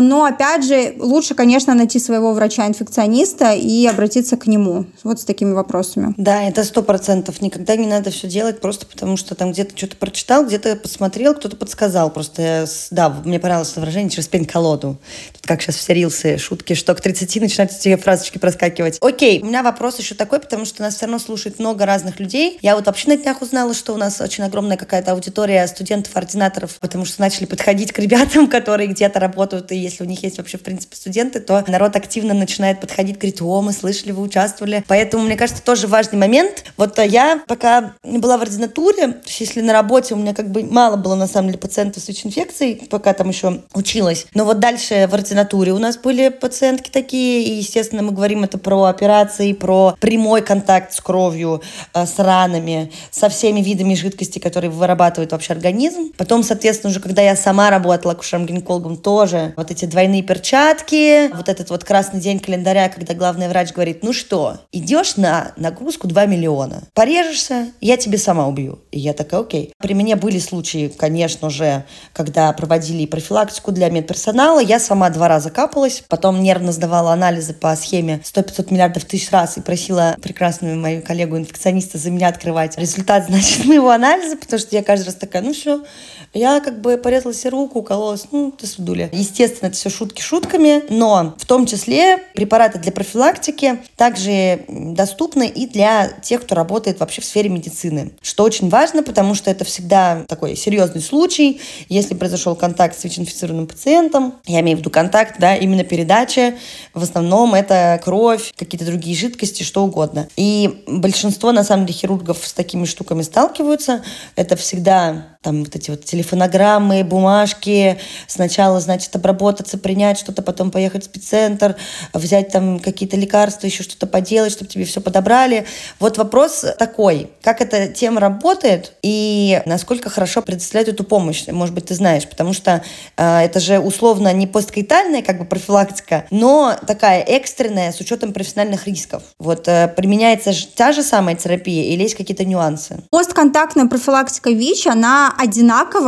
но, опять же, лучше, конечно, найти своего врача-инфекциониста и обратиться к нему вот с такими вопросами. Да, это сто процентов. Никогда не надо все делать просто потому, что там где-то что-то прочитал, где-то посмотрел, кто-то подсказал. Просто, да, мне понравилось выражение через пень-колоду. Тут как сейчас все рилсы, шутки, что к 30 начинают эти фразочки проскакивать. Окей, у меня вопрос еще такой, потому что нас все равно слушает много разных людей. Я вот вообще на днях узнала, что у нас очень огромная какая-то аудитория студентов-ординаторов, потому что начали подходить к ребятам, которые где-то работают, и если у них есть вообще, в принципе, студенты, то народ активно начинает подходить, говорит, о, мы слышали, вы участвовали. Поэтому, мне кажется, тоже важный момент. Вот я пока не была в ординатуре, то есть если на работе у меня как бы мало было, на самом деле, пациентов с ВИЧ-инфекцией, пока там еще училась. Но вот дальше в ординатуре у нас были пациентки такие, и, естественно, мы говорим это про операции, про прямой контакт с кровью, э, с ранами, со всеми видами жидкости, которые вырабатывает вообще организм. Потом, соответственно, уже когда я сама работала акушером-гинекологом, тоже вот эти двойные перчатки, вот этот вот красный день календаря, когда главный врач говорит, ну что, идешь на нагрузку 2 миллиона, порежешься, я тебе сама убью. И я такая, окей. При мне были случаи, конечно же, когда проводили профилактику для медперсонала. Я сама два раза капалась, потом нервно сдавала анализы по схеме 100-500 миллиардов тысяч раз и просила прекрасную мою коллегу-инфекциониста за меня открывать результат, значит, моего анализа, потому что я каждый раз такая, ну все, я как бы порезала себе руку, укололась, ну, ты судуля. Естественно, это все шутки шутками, но в том числе препараты для профилактики также доступны и для тех, кто работает вообще в сфере медицины, что очень важно, потому что это всегда такой серьезный случай, если произошел контакт с ВИЧ-инфицированным пациентом, я имею в виду контакт, да, именно передача, в основном это кровь, какие-то другие жидкости, что угодно. И большинство, на самом деле, хирургов с такими штуками сталкиваются. Это всегда там вот эти вот телефонограммы, бумажки, сначала, значит, обработаться, принять что-то, потом поехать в спеццентр, взять там какие-то лекарства, еще что-то поделать, чтобы тебе все подобрали. Вот вопрос такой, как эта тема работает и насколько хорошо предоставляют эту помощь, может быть, ты знаешь, потому что э, это же условно не посткоитальная как бы профилактика, но такая экстренная с учетом профессиональных рисков. Вот э, применяется та же самая терапия или есть какие-то нюансы? Постконтактная профилактика ВИЧ, она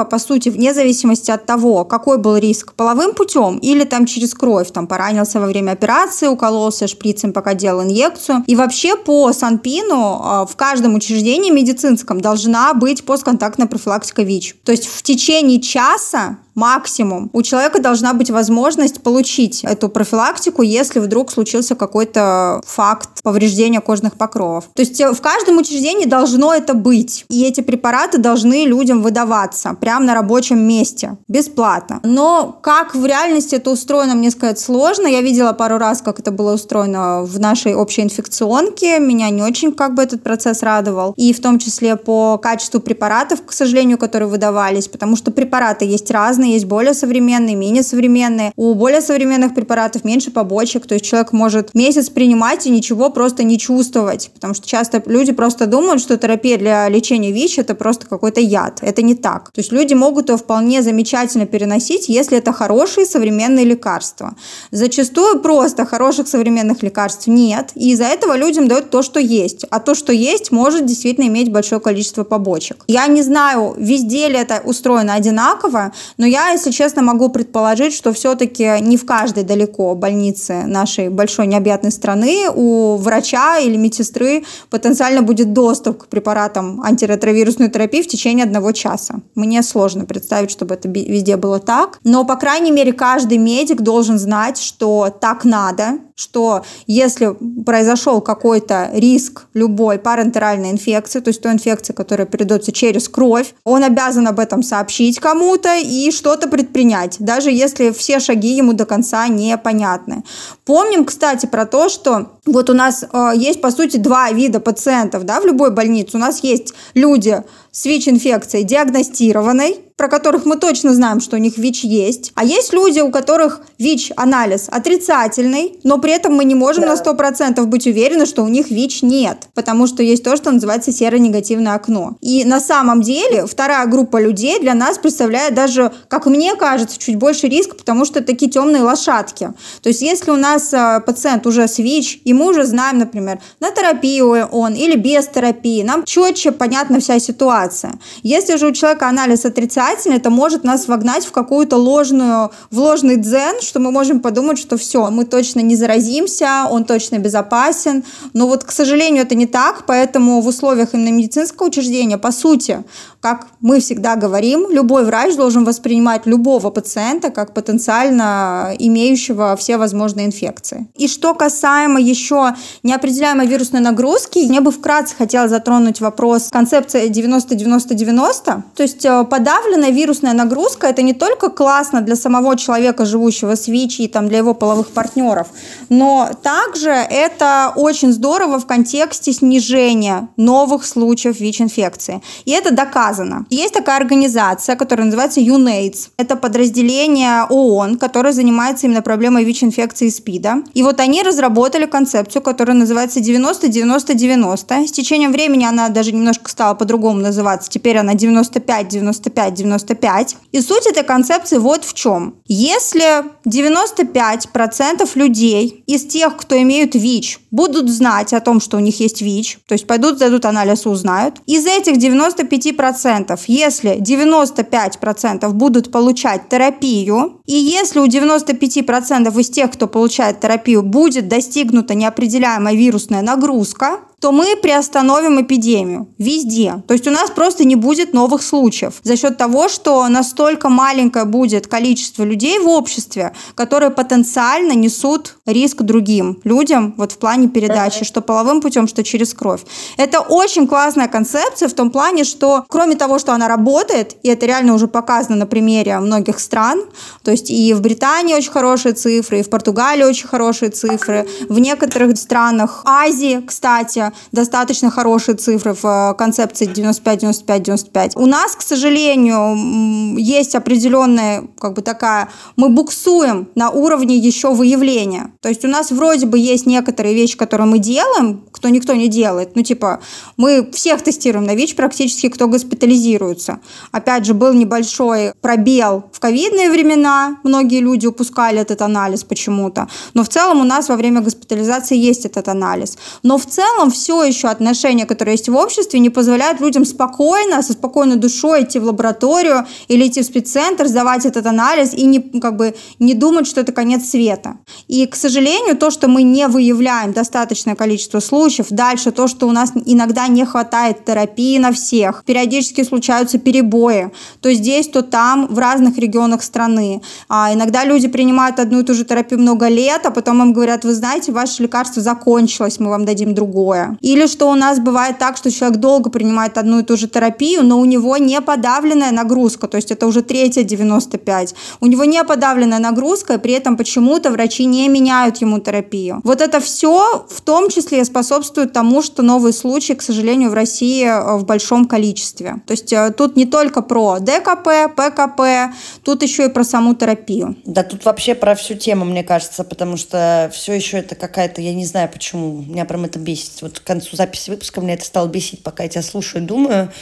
одинаково, по сути, вне зависимости от того, какой был риск половым путем или там через кровь, там поранился во время операции, укололся шприцем, пока делал инъекцию. И вообще по Санпину а, в каждом учреждении медицинском должна быть постконтактная профилактика ВИЧ. То есть в течение часа максимум. У человека должна быть возможность получить эту профилактику, если вдруг случился какой-то факт повреждения кожных покровов. То есть э, в каждом учреждении должно это быть. И эти препараты должны людям выдаваться прямо на рабочем месте, бесплатно. Но как в реальности это устроено, мне сказать сложно. Я видела пару раз, как это было устроено в нашей общей инфекционке. Меня не очень как бы этот процесс радовал. И в том числе по качеству препаратов, к сожалению, которые выдавались, потому что препараты есть разные, есть более современные, менее современные. У более современных препаратов меньше побочек, то есть человек может месяц принимать и ничего просто не чувствовать, потому что часто люди просто думают, что терапия для лечения ВИЧ это просто какой-то яд. Это не так. То есть люди люди могут его вполне замечательно переносить, если это хорошие современные лекарства. Зачастую просто хороших современных лекарств нет, и из-за этого людям дают то, что есть. А то, что есть, может действительно иметь большое количество побочек. Я не знаю, везде ли это устроено одинаково, но я, если честно, могу предположить, что все-таки не в каждой далеко больнице нашей большой необъятной страны у врача или медсестры потенциально будет доступ к препаратам антиретровирусной терапии в течение одного часа. Мне сложно представить, чтобы это везде было так, но, по крайней мере, каждый медик должен знать, что так надо, что если произошел какой-то риск любой парентеральной инфекции, то есть той инфекции, которая передается через кровь, он обязан об этом сообщить кому-то и что-то предпринять, даже если все шаги ему до конца непонятны. Помним, кстати, про то, что вот у нас э, есть, по сути, два вида пациентов да, в любой больнице. У нас есть люди с ВИЧ-инфекцией диагностированной, про которых мы точно знаем, что у них ВИЧ есть. А есть люди, у которых ВИЧ-анализ отрицательный, но при этом мы не можем да. на 100% быть уверены, что у них ВИЧ нет, потому что есть то, что называется серо-негативное окно. И на самом деле вторая группа людей для нас представляет даже, как мне кажется, чуть больше риск, потому что такие темные лошадки. То есть если у нас э, пациент уже с ВИЧ, и мы уже знаем, например, на терапию он или без терапии, нам четче понятна вся ситуация. Если же у человека анализ отрицательный, это может нас вогнать в какую-то ложную, в ложный дзен, что мы можем подумать, что все, мы точно не заразимся, он точно безопасен. Но вот, к сожалению, это не так, поэтому в условиях именно медицинского учреждения, по сути, как мы всегда говорим, любой врач должен воспринимать любого пациента как потенциально имеющего все возможные инфекции. И что касаемо еще неопределяемой вирусной нагрузки, я бы вкратце хотела затронуть вопрос концепции 90-90-90. То есть э, подавленная вирусная нагрузка – это не только классно для самого человека, живущего с ВИЧ, и там, для его половых партнеров, но также это очень здорово в контексте снижения новых случаев ВИЧ-инфекции. И это доказано. Есть такая организация, которая называется UNAIDS. Это подразделение ООН, которое занимается именно проблемой ВИЧ-инфекции и СПИДа. И вот они разработали концепцию, которая называется 90-90-90. С течением времени она даже немножко стала по-другому называться. Теперь она 95-95-95. И суть этой концепции вот в чем. Если 95% людей из тех, кто имеют ВИЧ, будут знать о том, что у них есть ВИЧ, то есть пойдут, сдадут анализ узнают, из этих 95% 95%, если 95% будут получать терапию, и если у 95% из тех, кто получает терапию, будет достигнута неопределяемая вирусная нагрузка, то мы приостановим эпидемию везде. То есть у нас просто не будет новых случаев за счет того, что настолько маленькое будет количество людей в обществе, которые потенциально несут риск другим людям вот в плане передачи, что половым путем, что через кровь. Это очень классная концепция в том плане, что кроме того, что она работает, и это реально уже показано на примере многих стран, то есть и в Британии очень хорошие цифры, и в Португалии очень хорошие цифры, в некоторых странах Азии, кстати, достаточно хорошие цифры в э, концепции 95-95-95. У нас, к сожалению, есть определенная, как бы такая, мы буксуем на уровне еще выявления. То есть у нас вроде бы есть некоторые вещи, которые мы делаем, кто никто не делает. Ну, типа, мы всех тестируем на ВИЧ практически, кто госпитализируется. Опять же, был небольшой пробел в ковидные времена. Многие люди упускали этот анализ почему-то. Но в целом у нас во время госпитализации есть этот анализ. Но в целом все еще отношения, которые есть в обществе, не позволяют людям спокойно, со спокойной душой идти в лабораторию или идти в спеццентр, сдавать этот анализ и не, как бы, не думать, что это конец света. И, к сожалению, то, что мы не выявляем достаточное количество случаев, дальше то, что у нас иногда не хватает терапии на всех, периодически случаются перебои, то здесь, то там, в разных регионах страны. А иногда люди принимают одну и ту же терапию много лет, а потом им говорят, вы знаете, ваше лекарство закончилось, мы вам дадим другое. Или что у нас бывает так, что человек долго принимает одну и ту же терапию, но у него не подавленная нагрузка, то есть это уже третья 95. У него не подавленная нагрузка, и при этом почему-то врачи не меняют ему терапию. Вот это все в том числе способствует тому, что новые случаи, к сожалению, в России э, в большом количестве. То есть э, тут не только про ДКП, ПКП, тут еще и про саму терапию. Да, тут вообще про всю тему, мне кажется, потому что все еще это какая-то, я не знаю почему, меня прям это бесит. Вот к концу записи выпуска меня это стало бесить, пока я тебя слушаю, думаю.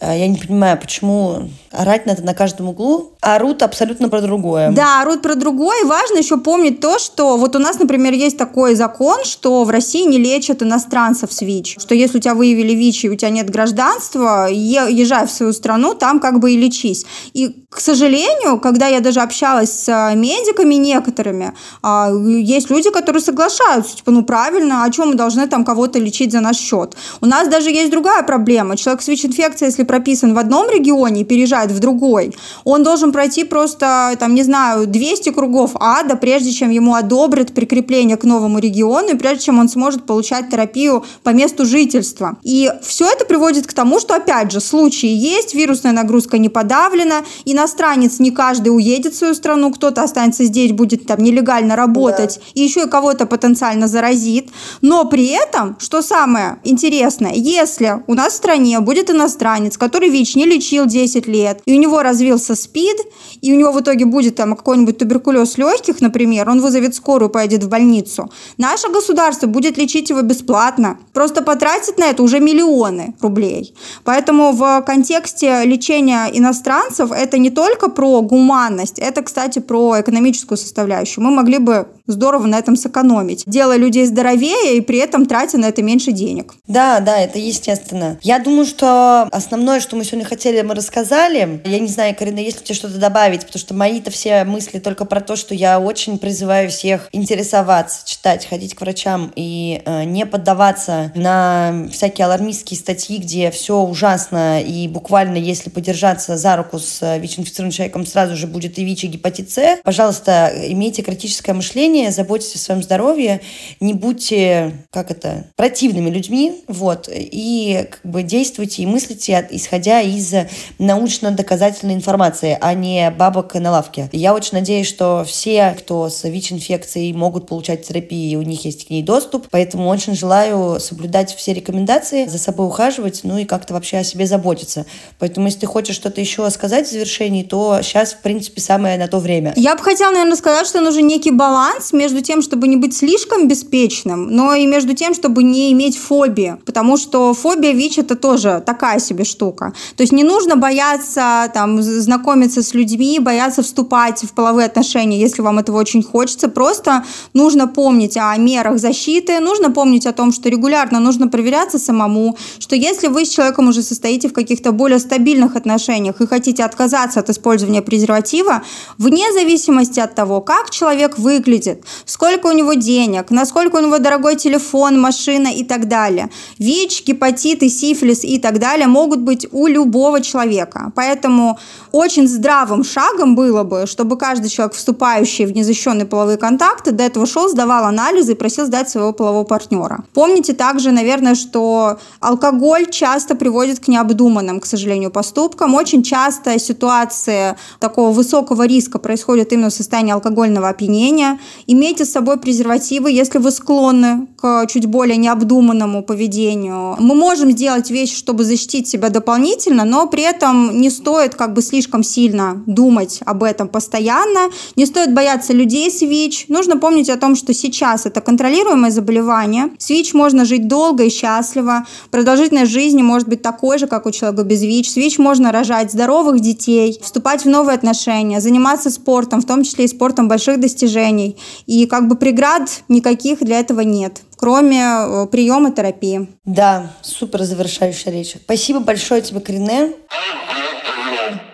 Я не понимаю, почему орать надо на каждом углу, орут абсолютно про другое. Да, орут про другое. Важно еще помнить то, что вот у нас, например, есть такой закон, что в России не лечат иностранцев с ВИЧ. Что если у тебя выявили ВИЧ и у тебя нет гражданства, езжай в свою страну, там как бы и лечись. И, к сожалению, когда я даже общалась с медиками некоторыми, а, есть люди, которые соглашаются, типа, ну правильно, а чем мы должны там кого-то лечить за наш счет? У нас даже есть другая проблема. Человек с ВИЧ-инфекцией, если прописан в одном регионе и переезжает в другой, он должен пройти просто, там, не знаю, 200 кругов ада, прежде чем ему одобрят прикрепление к новому региону, и прежде чем он сможет получать терапию по месту жительства. И все это приводит к тому, что, опять же, случаи есть, вирусная нагрузка не подавлена, иностранец не каждый уедет в свою страну, кто-то останется здесь, будет там нелегально работать, да. и еще и кого-то потенциально заразит. Но при этом, что самое интересное, если у нас в стране будет иностранец, который ВИЧ не лечил 10 лет, и у него развился СПИД, и у него в итоге будет там какой-нибудь туберкулез легких, например, он вызовет скорую, поедет в больницу, наше государство будет лечить его бесплатно, просто потратит на это уже миллионы рублей. Поэтому в контексте лечения иностранцев это не только про гуманность, это, кстати, про экономическую составляющую. Мы могли бы здорово на этом сэкономить, делая людей здоровее и при этом тратя на это меньше денег. Да, да, это естественно. Я думаю, что основное, что мы сегодня хотели, мы рассказали. Я не знаю, Карина, есть ли тебе что-то добавить, потому что мои-то все мысли только про то, что я очень призываю всех интересоваться, читать, ходить к врачам и э, не поддаваться на всякие алармистские статьи, где все ужасно и буквально, если подержаться за руку с ВИЧ-инфицированным человеком, сразу же будет и ВИЧ, и гепатит С. Пожалуйста, имейте критическое мышление, заботьтесь о своем здоровье, не будьте, как это, противными людьми, вот, и как бы действуйте и мыслите, исходя из научно-доказательной информации, а не бабок на лавке. Я очень надеюсь, что все, кто с ВИЧ-инфекцией, могут получать терапию, и у них есть к ней доступ, поэтому очень желаю соблюдать все рекомендации, за собой ухаживать, ну и как-то вообще о себе заботиться. Поэтому, если ты хочешь что-то еще сказать в завершении, то сейчас, в принципе, самое на то время. Я бы хотела, наверное, сказать, что нужен некий баланс между тем, чтобы не быть слишком беспечным, но и между тем, чтобы не иметь фобии, потому что фобия ВИЧ это тоже такая себе штука. То есть не нужно бояться там знакомиться с людьми, бояться вступать в половые отношения, если вам этого очень хочется. Просто нужно помнить о мерах защиты, нужно помнить о том, что регулярно нужно проверяться самому, что если вы с человеком уже состоите в каких-то более стабильных отношениях и хотите отказаться от использования презерватива, вне зависимости от того, как человек выглядит, сколько у него денег, насколько у него дорогой телефон, машина и так далее. ВИЧ, гепатиты, сифилис и так далее могут быть у любого человека. Поэтому очень здравым шагом было бы, чтобы каждый человек, вступающий в незащищенные половые контакты, до этого шел, сдавал анализы и просил сдать своего полового партнера. Помните также, наверное, что алкоголь часто приводит к необдуманным, к сожалению, поступкам. Очень часто ситуации такого высокого риска происходят именно в состоянии алкогольного опьянения. Имейте с собой презервативы, если вы склонны к чуть более необдуманному поведению. Мы можем сделать вещи, чтобы защитить себя дополнительно, но при этом не стоит как бы слишком сильно думать об этом постоянно, не стоит бояться людей с ВИЧ. Нужно помнить о том, что сейчас это контролируемое заболевание. С ВИЧ можно жить долго и счастливо. Продолжительность жизни может быть такой же, как у человека без ВИЧ. С ВИЧ можно рожать здоровых детей, вступать в новые отношения, заниматься спортом, в том числе и спортом больших достижений. И как бы преград никаких для этого нет кроме э, приема терапии. Да, супер завершающая речь. Спасибо большое тебе, Крине.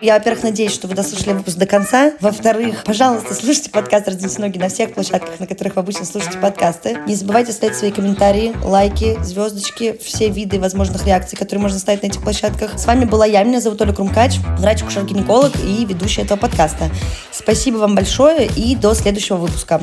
Я, во-первых, надеюсь, что вы дослушали выпуск до конца. Во-вторых, пожалуйста, слушайте подкаст «Раздвиньте ноги» на всех площадках, на которых вы обычно слушаете подкасты. Не забывайте ставить свои комментарии, лайки, звездочки, все виды возможных реакций, которые можно ставить на этих площадках. С вами была я, меня зовут Оля Крумкач, врач-акушер-гинеколог и ведущая этого подкаста. Спасибо вам большое и до следующего выпуска.